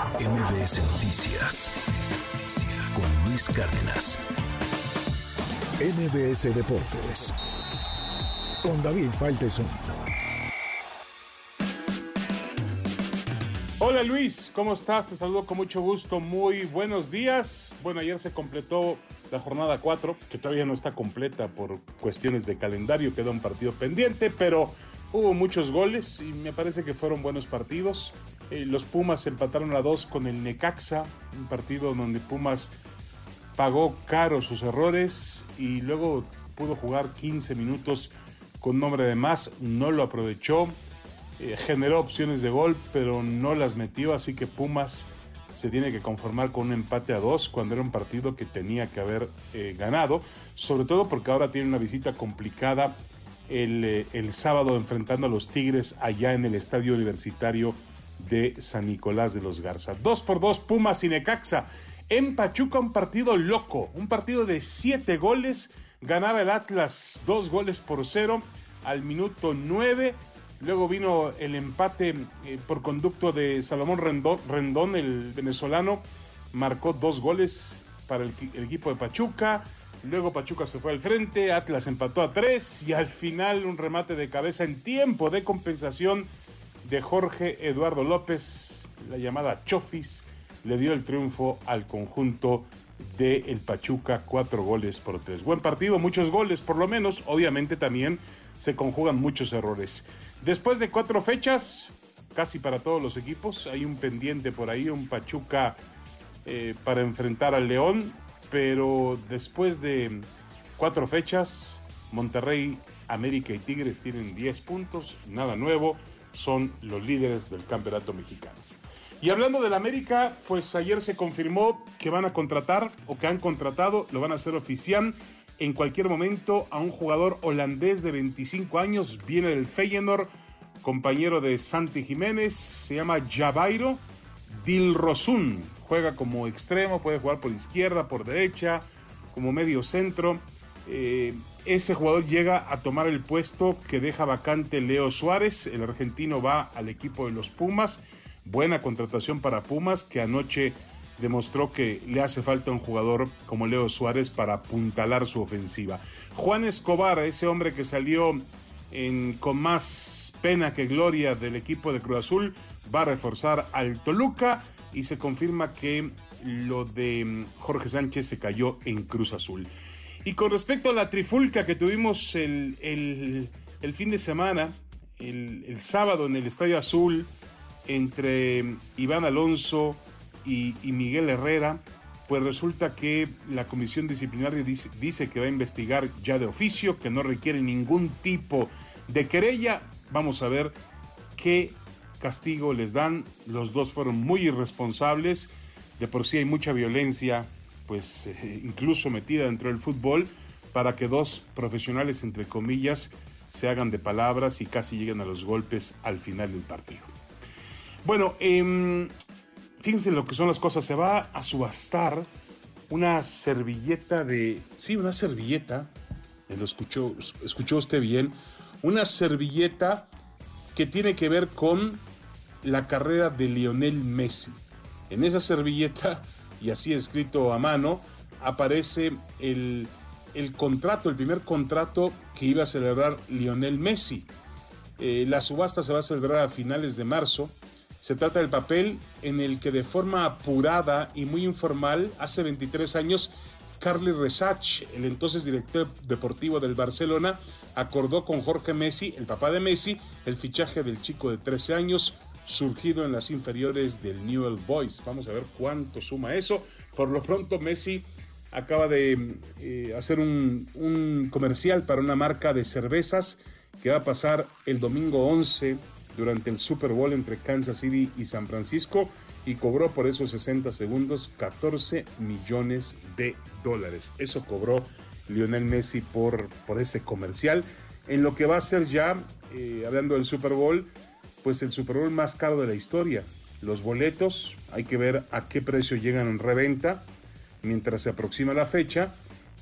MBS Noticias con Luis Cárdenas. MBS Deportes con David Faitelson. Hola Luis, ¿cómo estás? Te saludo con mucho gusto. Muy buenos días. Bueno, ayer se completó la jornada 4, que todavía no está completa por cuestiones de calendario, queda un partido pendiente, pero hubo muchos goles y me parece que fueron buenos partidos. Eh, los Pumas empataron a dos con el Necaxa, un partido donde Pumas pagó caro sus errores y luego pudo jugar 15 minutos con nombre de más, no lo aprovechó, eh, generó opciones de gol, pero no las metió, así que Pumas se tiene que conformar con un empate a dos cuando era un partido que tenía que haber eh, ganado, sobre todo porque ahora tiene una visita complicada el, el, sábado enfrentando a los Tigres allá en el estadio universitario de San Nicolás de los Garza. Dos por dos, Pumas y Necaxa. En Pachuca un partido loco, un partido de siete goles. Ganaba el Atlas dos goles por cero al minuto nueve. Luego vino el empate eh, por conducto de Salomón Rendón, el venezolano. Marcó dos goles para el, el, equipo de Pachuca. Luego Pachuca se fue al frente. Atlas empató a tres. Y al final un remate de cabeza en tiempo de compensación de Jorge Eduardo López. La llamada Chofis le dio el triunfo al conjunto de el Pachuca. Cuatro goles por tres. Buen partido, muchos goles por lo menos. Obviamente también se conjugan muchos errores. Después de cuatro fechas, casi para todos los equipos, hay un pendiente por ahí, un Pachuca eh, para enfrentar al León, pero después de cuatro fechas, Monterrey, América y Tigres tienen 10 puntos, nada nuevo, son los líderes del campeonato mexicano. Y hablando del América, pues ayer se confirmó que van a contratar o que han contratado, lo van a hacer oficial en cualquier momento a un jugador holandés de 25 años, viene del Feyenoord, compañero de Santi Jiménez, se llama Javairo Dilrosun, juega como extremo, puede jugar por izquierda, por derecha, como medio centro. Eh, ese jugador llega a tomar el puesto que deja vacante Leo Suárez, el argentino va al equipo de los Pumas, buena contratación para Pumas que anoche demostró que le hace falta un jugador como Leo Suárez para apuntalar su ofensiva. Juan Escobar, ese hombre que salió con más pena que gloria del equipo de Cruz Azul, va a reforzar al Toluca y se confirma que lo de Jorge Sánchez se cayó en Cruz Azul. Y con respecto a la trifulca que tuvimos el, el, fin de semana, el, sábado en el Estadio Azul, entre Iván Alonso, y, Miguel Herrera, pues resulta que la comisión disciplinaria dice, que va a investigar ya de oficio, que no requiere ningún tipo de querella. Vamos a ver qué castigo les dan. Los dos fueron muy irresponsables. De por sí hay mucha violencia, pues eh, incluso metida dentro del fútbol, para que dos profesionales, entre comillas, se hagan de palabras y casi lleguen a los golpes al final del partido. Bueno, eh, fíjense lo que son las cosas, se va a subastar una servilleta de, sí, una servilleta, lo escuchó, escuchó usted bien, una servilleta que tiene que ver con la carrera de Lionel Messi. En esa servilleta, y así escrito a mano, aparece el, el contrato, el primer contrato que iba a celebrar Lionel Messi. Eh, la subasta se va a celebrar a finales de marzo se trata del papel en el que de forma apurada y muy informal, hace 23 años, Carly Resach, el entonces director deportivo del Barcelona, acordó con Jorge Messi, el papá de Messi, el fichaje del chico de 13 años, surgido en las inferiores del Newell Boys. Vamos a ver cuánto suma eso. Por lo pronto, Messi acaba de eh, hacer un, comercial para una marca de cervezas que va a pasar el domingo 11 durante el Super Bowl entre Kansas City y San Francisco y cobró por esos 60 segundos 14 millones de dólares. Eso cobró Lionel Messi por, por ese comercial. En lo que va a ser ya, eh, hablando del Super Bowl, pues el Super Bowl más caro de la historia. Los boletos, hay que ver a qué precio llegan en reventa mientras se aproxima la fecha.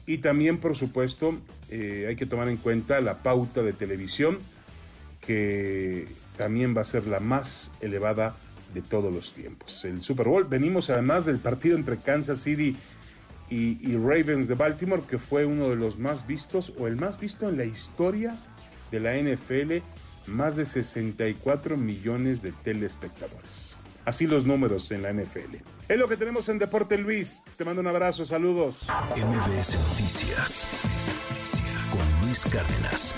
Y también, por supuesto, eh, hay que tomar en cuenta la pauta de televisión que también va a ser la más elevada de todos los tiempos. El Super Bowl, venimos además del partido entre Kansas City y, y, Ravens de Baltimore, que fue uno de los más vistos o el más visto en la historia de la NFL, más de 64 millones de telespectadores. Así los números en la NFL. Es lo que tenemos en Deporte Luis. Te mando un abrazo, saludos. MBS Noticias con Luis Cárdenas.